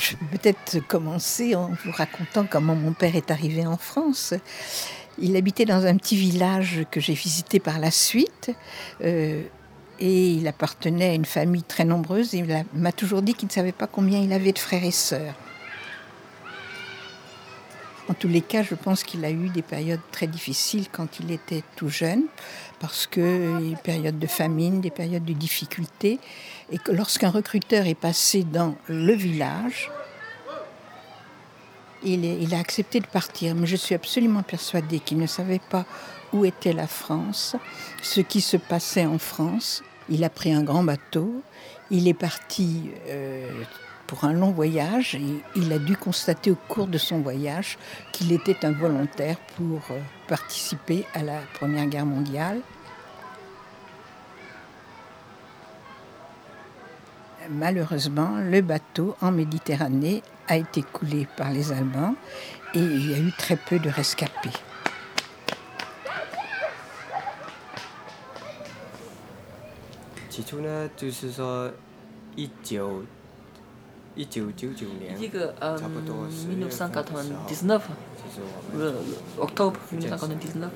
je vais peut-être commencer en vous racontant comment mon père est arrivé en France. Il habitait dans un petit village que j'ai visité par la suite. Euh, et il appartenait à une famille très nombreuse. il m'a toujours dit qu'il ne savait pas combien il avait de frères et sœurs. En tous les cas, je pense qu'il a eu des périodes très difficiles quand il était tout jeune, parce que des périodes de famine, des périodes de difficultés, et lorsqu'un recruteur est passé dans le village, il, il, a accepté de partir. Mais je suis absolument persuadée qu'il ne savait pas où était la France, ce qui se passait en France. Il a pris un grand bateau, il est parti euh, pour un long voyage et il a dû constater au cours de son voyage qu'il était un volontaire pour euh, participer à la Première Guerre mondiale. Malheureusement, le bateau en Méditerranée a été coulé par les Allemands et il y a eu très peu de rescapés. 起初呢，就是说一九一九九九年，差不多十月份的时候，就是我们 octobre 1999.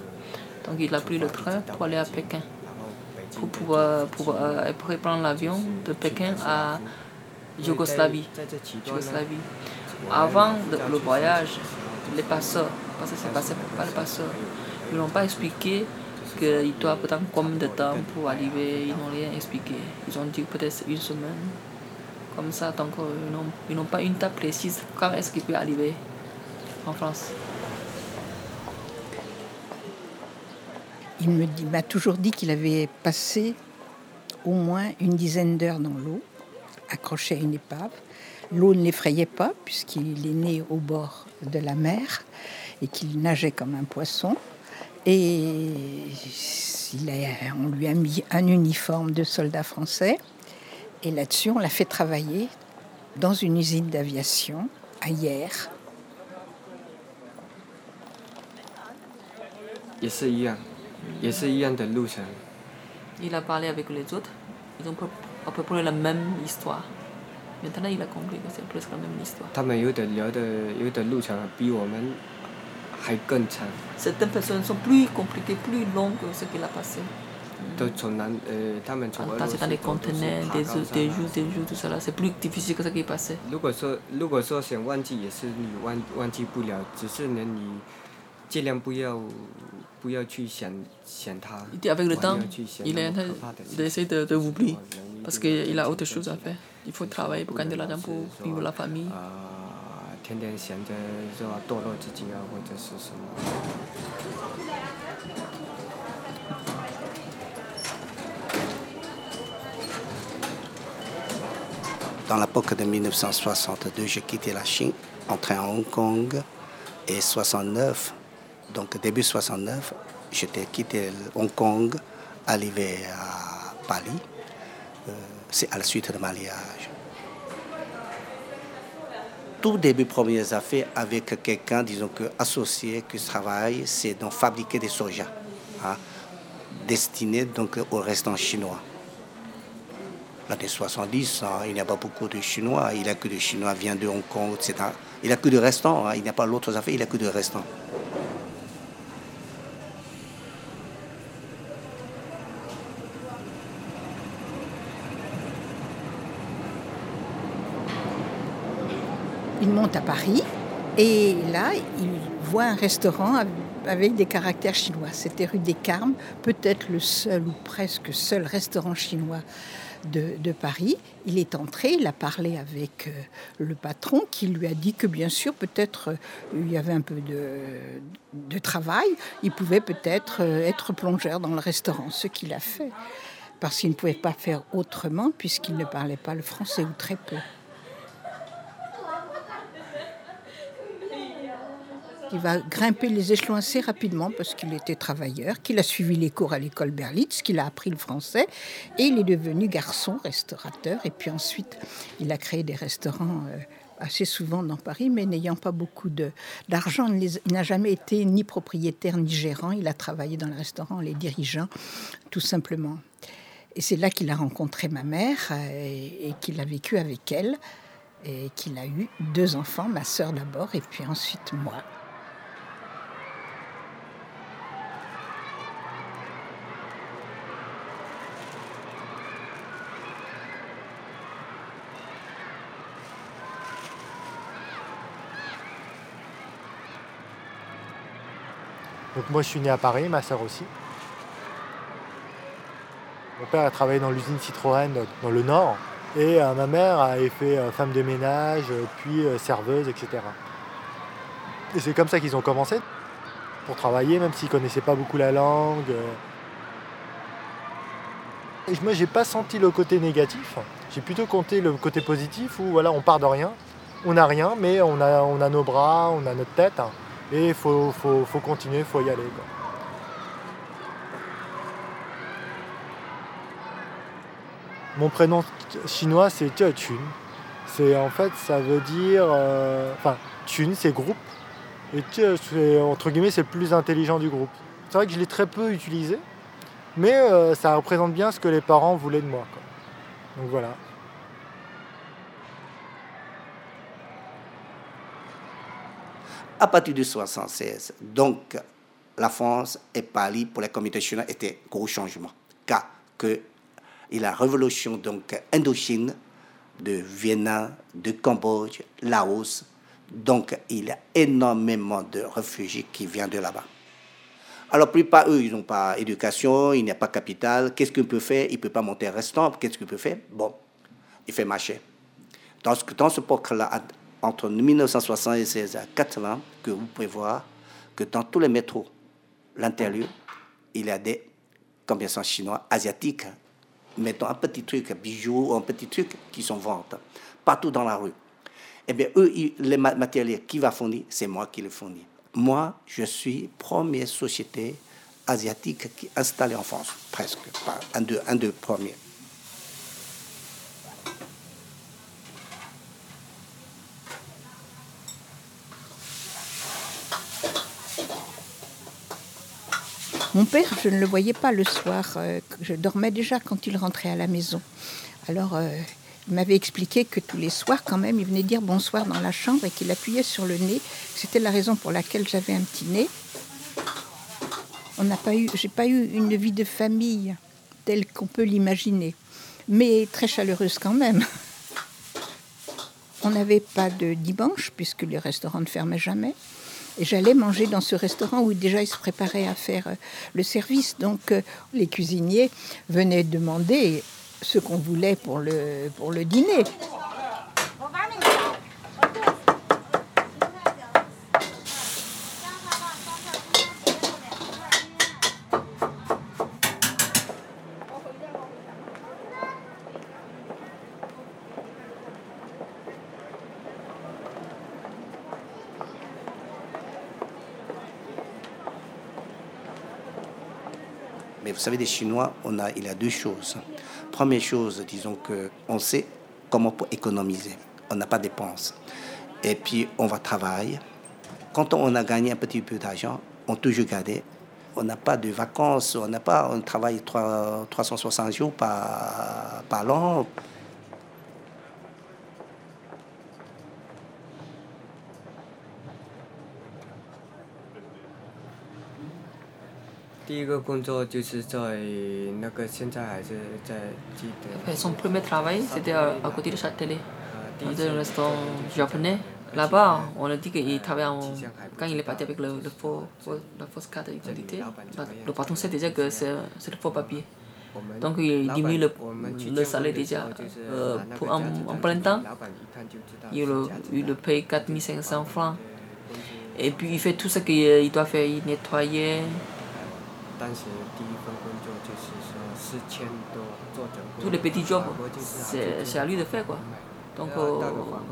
Donc il a pris le train pour aller à Pékin, pour pouvoir, pour, euh, pour prendre l'avion de Pékin à Yougoslavie. Yougoslavie. Avant le, le voyage, les passeurs, parce que c'est passé par les passeurs, ils n'ont pas expliqué qu'il doit attendre combien de temps pour arriver, ils n'ont rien expliqué. Ils ont dit peut-être une semaine. comme ça, donc ils n'ont pas une date précise quand est-ce qu'il peut arriver en France? Il m'a toujours dit qu'il avait passé au moins une dizaine d'heures dans l'eau, accroché à une épave. L'eau ne l'effrayait pas puisqu'il est né au bord de la mer et qu'il nageait comme un poisson. Et on lui a mis un uniforme de soldat français. Et là-dessus, on l'a fait travailler dans une usine d'aviation à Hier. Il a parlé avec les autres. Ils ont à peu près la même histoire. Maintenant, il a compris que c'est presque la même histoire. Certaines personnes sont plus compliquées, plus longues que ce qu'il a passé. Quand c'est dans les conteneurs, des, des jours, des jours, tout cela, c'est plus difficile que ce qui est passé. Avec le temps, il est en train d'essayer de, de oublier parce qu'il a autre chose à faire. Il faut travailler pour gagner de l'argent pour vivre la famille. Dans l'époque de 1962, j'ai quitté la Chine, entré à Hong Kong et 69, donc début 69, j'étais quitté Hong Kong, arrivé à Paris. Euh, c'est à la suite de mariage tout début premiers affaires avec quelqu'un, disons que associé, qui travaille, c'est donc fabriquer des soja, hein, destinés donc au chinois. L'année 70, hein, il n'y a pas beaucoup de Chinois, il n'y a que des Chinois viennent de Hong Kong, etc. Il n'y a que des restaurants, hein, il n'y a pas d'autres affaires, il n'y a que des restaurants. il monte à Paris et là, il voit un restaurant avec des caractères chinois. C'était rue des Carmes, peut-être le seul ou presque seul restaurant chinois de, Paris. Il est entré, il a parlé avec euh, le patron qui lui a dit que bien sûr, peut-être euh, il y avait un peu de, travail, il pouvait peut-être euh, être plongeur dans le restaurant, ce qu'il a fait, parce qu'il ne pouvait pas faire autrement puisqu'il ne parlait pas le français ou très peu. Il va grimper les échelons assez rapidement parce qu'il était travailleur, qu'il a suivi les cours à l'école Berlitz, qu'il a appris le français et il est devenu garçon, restaurateur. Et puis ensuite, il a créé des restaurants euh, assez souvent dans Paris, mais n'ayant pas beaucoup d'argent. Il n'a jamais été ni propriétaire ni gérant. Il a travaillé dans le restaurant, les dirigeants, tout simplement. Et c'est là qu'il a rencontré ma mère euh, et, qu'il a vécu avec elle. et qu'il a eu deux enfants, ma sœur d'abord et puis ensuite moi. Donc moi je suis né à Paris, ma sœur aussi. Mon père a travaillé dans l'usine Citroën dans le Nord et euh, ma mère a fait euh, femme de ménage, euh, puis serveuse, etc. Et c'est comme ça qu'ils ont commencé pour travailler, même s'ils ne connaissaient pas beaucoup la langue. Et moi, j'ai pas senti le côté négatif. J'ai plutôt compté le côté positif où voilà, on part de rien, on n'a rien, mais on a, on a nos bras, on a notre tête, et il faut, faut, faut, continuer, il faut y aller. Mon prénom chinois, c'est Chun. C'est en fait, ça veut dire, euh, enfin, Chun, c'est groupe, et c'est entre guillemets, c'est le plus intelligent du groupe. C'est vrai que je l'ai très peu utilisé, mais euh, ça représente bien ce que les parents voulaient de moi. Donc voilà. À partir de 1976, donc la France et Paris pour la communauté chinoise était gros changement, car que la révolution donc Indochine de Vietnam, de Cambodge, Laos, donc il y a énormément de réfugiés qui viennent de là-bas. Alors, plupart eux, ils n'ont pas d'éducation, il n'y a pas capital. Qu'est-ce qu'il peut faire? Il ne peut pas monter un restaurant. Qu'est-ce qu'il peut faire? Bon, il fait marcher. Dans ce, dans ce époque-là, entre 1976 et 80, que vous pouvez voir que dans tous les métros, l'intérieur, il y a des commerçants chinois, asiatiques, mettons un petit truc, bijoux, un petit truc qui sont ventes partout dans la rue. Eh bien, eux, les matériels qui va fournir, c'est moi qui les fournis. Moi, je suis première société asiatique qui est installée en France, presque, un des un de premiers. Mon père, je ne le voyais pas le soir. Euh, je dormais déjà quand il rentrait à la maison. Alors, euh, il m'avait expliqué que tous les soirs, quand même, il venait dire bonsoir dans la chambre et qu'il appuyait sur le nez. C'était la raison pour laquelle j'avais un petit nez. On n'a pas eu, j'ai pas eu une vie de famille telle qu'on peut l'imaginer, mais très chaleureuse quand même. On n'avait pas de dimanche puisque les restaurants ne fermaient jamais. J'allais manger dans ce restaurant où déjà ils se préparaient à faire euh, le service. Donc euh, les cuisiniers venaient demander ce qu'on voulait pour le dîner. Mais vous savez, des Chinois, on a, il y a deux choses. Première chose, disons qu'on sait comment pour économiser. On n'a pas de dépenses. Et puis, on va travailler. Quand on a gagné un petit peu d'argent, on toujours gardé. On n'a pas de vacances, on n'a pas, on travaille 3, 360 jours par, par an. 第一个工作就是在那个现在还是在记得。Son premier travail, c'était à, à côté de Châtelet, dans un restaurant japonais. Là-bas, on a dit qu'il travaillait en... quand il est parti avec le, le faux, la fausse carte d'identité. Le patron sait déjà que c'est le faux papier. Donc il diminue le, le salaire déjà euh, pour en, en, plein temps. Il, le, il le paye 4500 francs. Et puis il fait tout ce qu'il doit faire, il nettoyait. Tous les petits jobs, c'est à lui de faire quoi. Donc euh,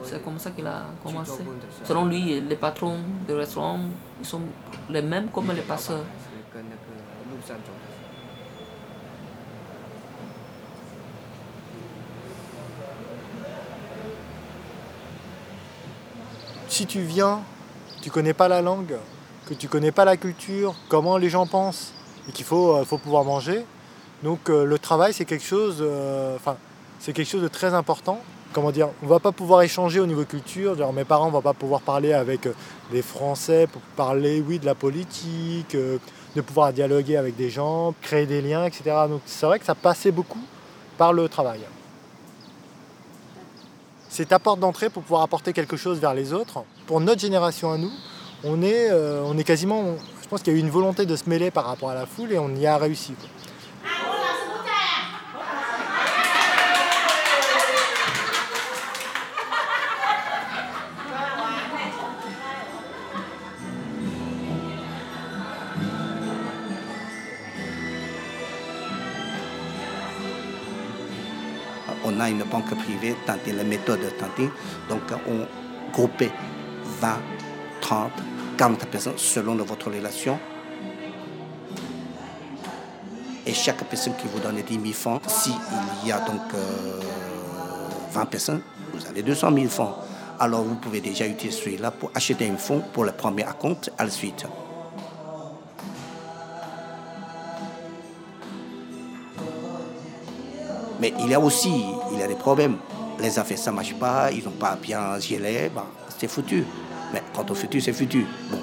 c'est comme ça qu'il a commencé. Selon lui, les patrons de restaurant ils sont les mêmes comme les passeurs. Si tu viens, tu connais pas la langue, que tu connais pas la culture, comment les gens pensent, et qu'il faut, euh, faut pouvoir manger. Donc euh, le travail, c'est quelque chose, euh, quelque chose de très important comment dire, on va pas pouvoir échanger au niveau culture. Genre, mes parents vont pas pouvoir parler avec des Français pour parler, oui, de la politique, de pouvoir dialoguer avec des gens, créer des liens, etc. Donc c'est vrai que ça passait beaucoup par le travail. C'est ta porte d'entrée pour pouvoir apporter quelque chose vers les autres. Pour notre génération à nous, on est, on est quasiment, pense qu'il y a eu une volonté de se mêler par rapport à la foule et on y a réussi. on a une banque privée, Tantin, la méthode Tantin. Donc, on groupait 20, 30, 40 personnes selon votre relation. Et chaque personne qui vous donne 10 000 francs, s'il y a donc 20 euh, personnes, vous avez 200 000 francs. Alors vous pouvez déjà utiliser celui-là pour acheter un fonds pour le premier compte à la suite. Mais il y a aussi il y a des problèmes. Les affaires, ça ne marche pas, ils n'ont pas bien géré, ben, c'est foutu. Mais quant au futur, c'est foutu. Bon.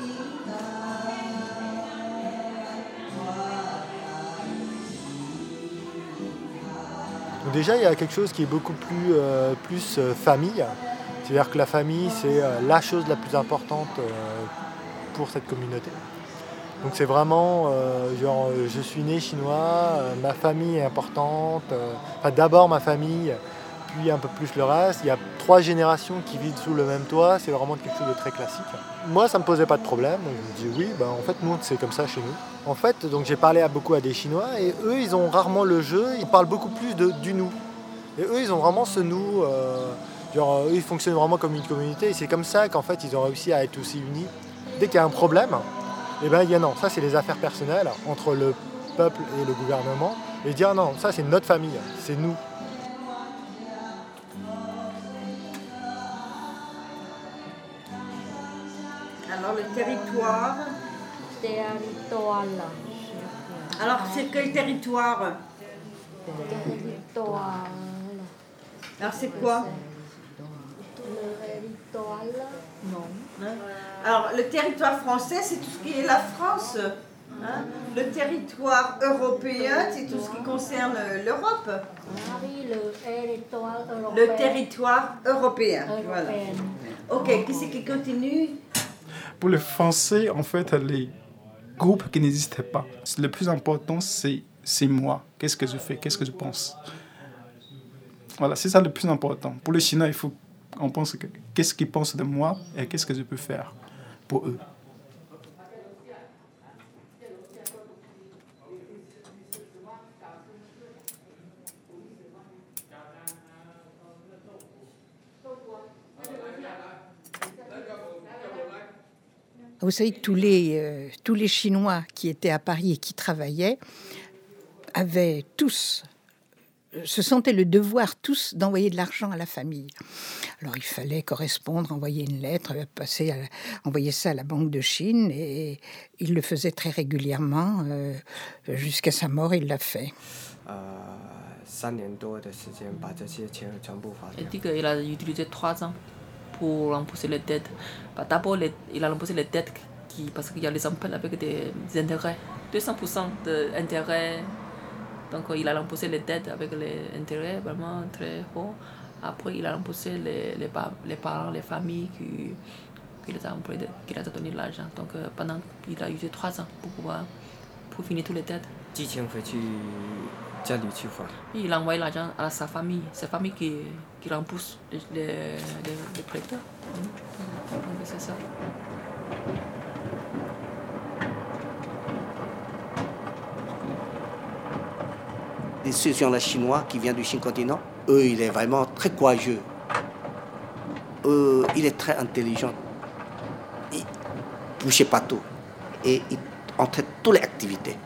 déjà, il y a quelque chose qui est beaucoup plus, euh, plus euh, famille. C'est-à-dire que la famille, c'est euh, la chose la plus importante pour cette communauté. Donc c'est vraiment, genre, je suis né chinois, ma famille est importante, enfin d'abord ma famille, puis un peu plus le reste. Il y a trois générations qui vivent sous le même toit, c'est vraiment quelque chose de très classique. Moi, ça ne me posait pas de problème, je me dis oui, ben, en fait, nous, c'est comme ça chez nous. En fait, donc j'ai parlé à beaucoup à des Chinois, et eux, ils ont rarement le jeu, ils parlent beaucoup plus de, du nous. Et eux, ils ont vraiment ce nous, eux, ils fonctionnent vraiment comme une communauté, et c'est comme ça qu'en fait, ils ont réussi à être aussi unis. Dès qu'il y a un problème, eh bien, il y a non, ça c'est les affaires personnelles entre le peuple et le gouvernement. Et dire non, ça c'est notre famille, c'est nous. Territoire. Territoire. Alors c'est quel territoire? Territoire. Alors c'est quoi? Le territoire. Non. Hein Alors, le territoire français, c'est tout ce qui est la France. Hein? Le territoire européen, c'est tout ce qui concerne l'Europe. Ah oui, le territoire européen. Le territoire européen. Voilà. Ok, qui c'est qui continue? Pour le français, en fait, les groupes qui n'existent pas. Le plus important, c'est moi. Qu'est-ce que je fais? Qu'est-ce que je pense? Voilà, c'est ça le plus important. Pour le chinois, il faut on pense qu'est-ce qu'ils pensent de moi et qu'est-ce que je peux faire pour eux? Vous savez que tous les, euh, tous les Chinois qui étaient à Paris et qui travaillaient avaient tous se sentaient le devoir tous d'envoyer de l'argent à la famille. Alors il fallait correspondre, envoyer une lettre, passer envoyer ça à la Banque de Chine et il le faisait très régulièrement. Euh, jusqu'à sa mort, il l'a fait. Il dit qu'il a utilisé trois ans pour rembourser les dettes. D'abord, il a remboursé les dettes qui, parce qu'il y a les emplois avec des intérêts, 200% d'intérêt donc il a remboursé les dettes avec les intérêts vraiment très hauts. Après, il a remboursé les, les, parents, les familles qui, qui les a employés, qui donné l'argent. Donc euh, pendant, il a usé trois ans pour pouvoir pour finir toutes les dettes. Il a envoyé l'argent à sa famille, sa famille qui, qui rembourse les, les, les, prêteurs. C'est ça. ceux gens chinois qui vient du Chine continent, eux, il est vraiment très courageux. il est très intelligent. Il bouge pas tout. Et il entraîne toutes les activités.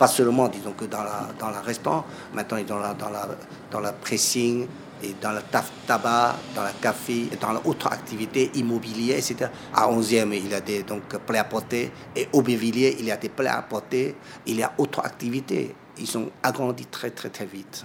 Pas seulement, disons que dans la, dans la restaurant, maintenant il est dans la, dans la, dans la pressing, et dans le tabac, dans le café, et dans l'autre activité immobilière, etc. À 11e, il y a des donc, plaies à porter, et au Bévilliers, il y a des plaies à porter, il y a autre activité. Ils ont agrandi très très très vite.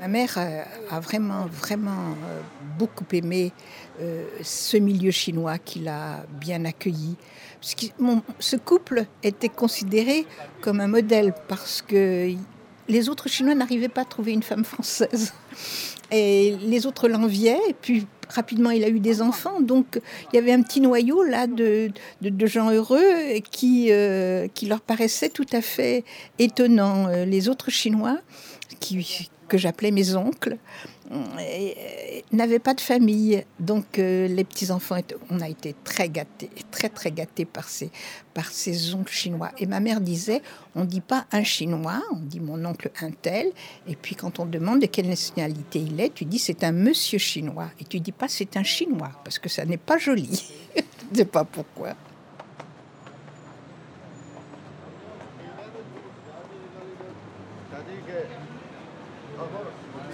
Ma mère a vraiment, vraiment beaucoup aimé ce milieu chinois qui l'a bien accueilli. ce couple était considéré comme un modèle parce que les autres Chinois n'arrivaient pas à trouver une femme française. Et les autres l'enviaient, et puis rapidement il a eu des enfants. Donc il y avait un petit noyau là de, gens heureux qui, euh, qui leur paraissait tout à fait étonnant. Les autres Chinois qui, que j'appelais mes oncles, euh, n'avaient pas de famille. Donc euh, les petits-enfants, on a été très gâtés, très très gâtés par ces, par ces oncles chinois. Et ma mère disait, on ne dit pas un chinois, on dit mon oncle un tel. Et puis quand on demande de quelle nationalité il est, tu dis c'est un monsieur chinois. Et tu dis pas c'est un chinois, parce que ça n'est pas joli. Je ne sais pas pourquoi.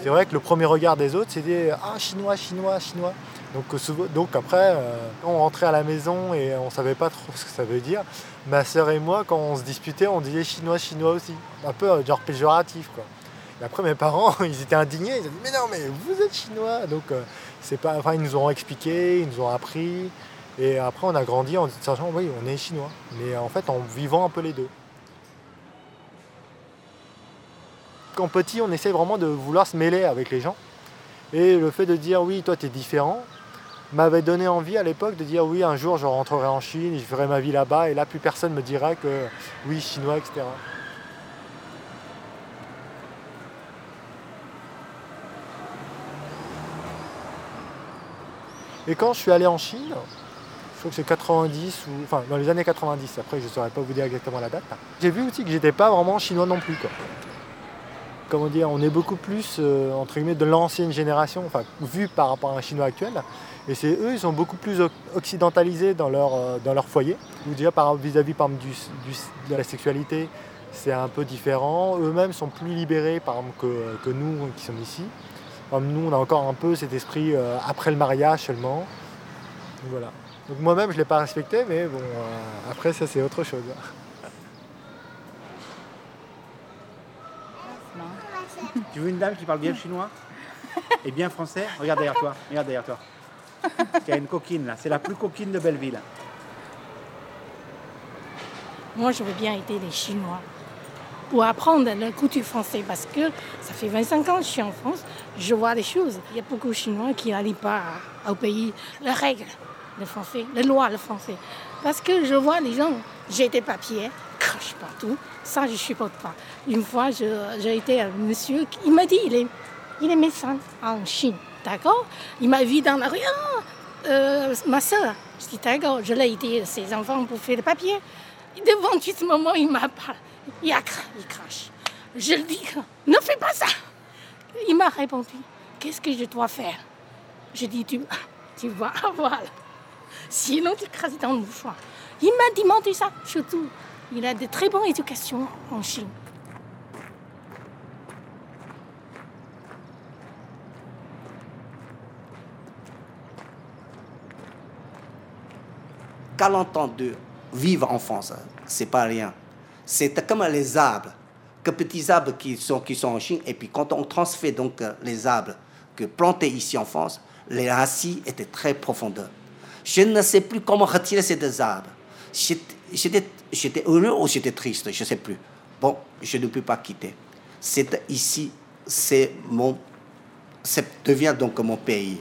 C'est vrai que le premier regard des autres, c'était Ah, chinois, chinois, chinois. Donc, euh, après, euh, on rentrait à la maison et on ne savait pas trop ce que ça veut dire. Ma sœur et moi, quand on se disputait, on disait chinois, chinois aussi. Un peu euh, genre péjoratif. Quoi. Et après, mes parents, ils étaient indignés. Ils ont dit Mais non, mais vous êtes chinois. Donc, pas. Enfin, ils nous ont expliqué, ils nous ont appris. Et après, on a grandi en sachant Oui, on est chinois. Mais en fait, en vivant un peu les deux. Quand petit, on essaie vraiment de vouloir se mêler avec les gens. Et le fait de dire oui, toi tu es différent, m'avait donné envie à l'époque de dire oui, un jour je rentrerai en Chine, je ferai ma vie là-bas, et là plus personne me dira que oui, chinois, etc. Et quand je suis allé en Chine, je crois que c'est 90 ou enfin dans les années 90, après je ne saurais pas vous dire exactement la date, j'ai vu aussi que j'étais pas vraiment chinois non plus. Comment dire, on est beaucoup plus euh, de l'ancienne génération, enfin vu par rapport à un chinois actuel. Et c'est eux, ils sont beaucoup plus occidentalisés dans leur, euh, dans leur foyer. Vous dire vis-à-vis de la sexualité, c'est un peu différent. Eux-mêmes sont plus libérés exemple que, nous qui sommes ici. nous, on a encore un peu cet esprit euh, après le mariage seulement. Donc moi-même, je ne l'ai pas respecté, mais bon, après ça c'est autre chose. Tu veux une dame qui parle bien chinois et bien français Regarde derrière toi, regarde derrière toi. Il y a une coquine là, c'est la plus coquine de Belleville. Moi, je veux bien aider les Chinois pour apprendre le coutume français parce que ça fait 25 ans que je suis en France, je vois des choses. Il y a beaucoup de Chinois qui n'arrivent pas au pays, les règles, le français, les lois, le français. Parce que je vois les gens, j'ai des papiers, crache partout. Ça, je ne supporte pas. Une fois, j'ai été un monsieur, il m'a dit, il est, il est médecin en Chine, d'accord? Il m'a vu dans la rue, ah, euh, ma soeur. Je dis, d'accord, je l'ai aidé, ses enfants, pour faire le papier. Devant tout ce moment, il m'a parlé. Il, a, il crache. Je lui dis, ne fais pas ça. Il m'a répondu, qu'est-ce que je dois faire? Je dis, tu, tu vas avoir. Sinon, tu crases dans le mouchoir. Il m'a demandé ça, surtout. Il a de très bonnes éducations en Chine. Quand de vivre en France, c'est pas rien. C'est comme les arbres, que petits arbres qui sont, qui sont en Chine, et puis quand on transfère donc les arbres que plantés ici en France, les racines étaient très profondes. Je ne sais plus comment retirer ces deux arbres. J'étais heureux ou j'étais triste, je ne sais plus. Bon, je ne peux pas quitter. C'est ici, c'est mon, ça devient donc mon pays.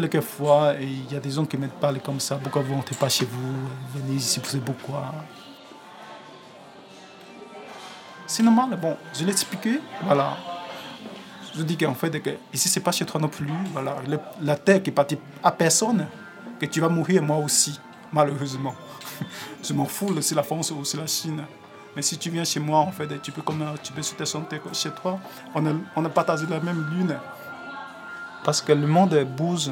Quelquefois, il y a des gens qui me parlent comme ça. Pourquoi vous rentrez pas chez vous Venez ici, vous savez pourquoi? C'est normal. Bon, je l'ai expliqué. Voilà. Je dis qu'en fait, que ici, c'est pas chez toi non plus. Voilà. la terre qui est partie à personne, que tu vas mourir moi aussi. malheureusement. Je m'en fous si la France ou si la Chine. Mais si tu viens chez moi, en fait, tu peux, comme, tu peux te sentir chez toi. On a partagé la même lune. Parce que le monde bouge.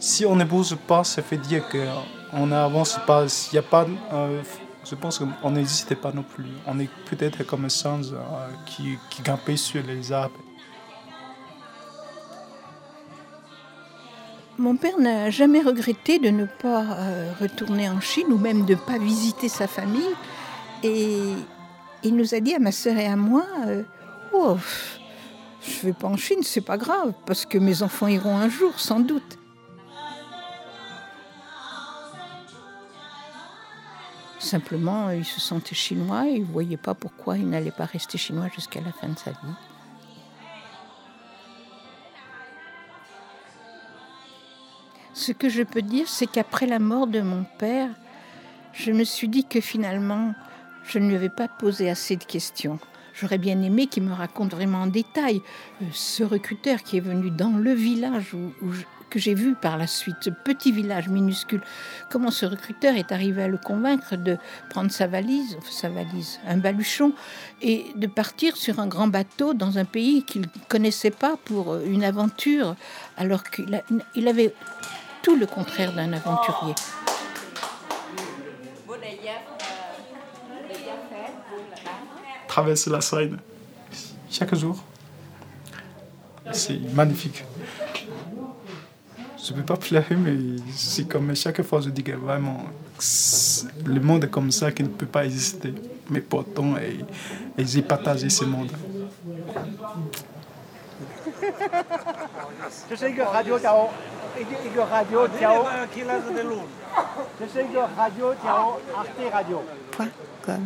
Si on ne bouge pas, ça fait dire qu'on n'avance pas. S'il y a pas euh, je pense qu'on n'existait pas non plus. On est peut-être comme un singe euh, qui, qui grimpait sur les arbres. Mon père n'a jamais regretté de ne pas euh, retourner en Chine ou même de ne pas visiter sa famille. Et il nous a dit à ma sœur et à moi, euh, oh, je ne vais pas en Chine, c'est pas grave, parce que mes enfants iront un jour, sans doute. Simplement, il se sentait chinois et il ne voyait pas pourquoi il n'allait pas rester chinois jusqu'à la fin de sa vie. Ce que je peux dire, c'est qu'après la mort de mon père, je me suis dit que finalement, je ne lui avais pas posé assez de questions. J'aurais bien aimé qu'il me raconte vraiment en détail euh, ce recruteur qui est venu dans le village où, que j'ai vu par la suite, ce petit village minuscule. Comment ce recruteur est arrivé à le convaincre de prendre sa valise, sa valise, un baluchon, et de partir sur un grand bateau dans un pays qu'il ne connaissait pas pour euh, une aventure, alors qu'il avait tout le contraire d'un aventurier. Traverser la Seine chaque jour. C'est magnifique. Je ne peux pas pleurer, mais c'est comme chaque fois je dis que vraiment, le monde est comme ça qui ne peut pas exister. Mais pourtant, et, et j'ai partagé ce monde. Je je. Point com.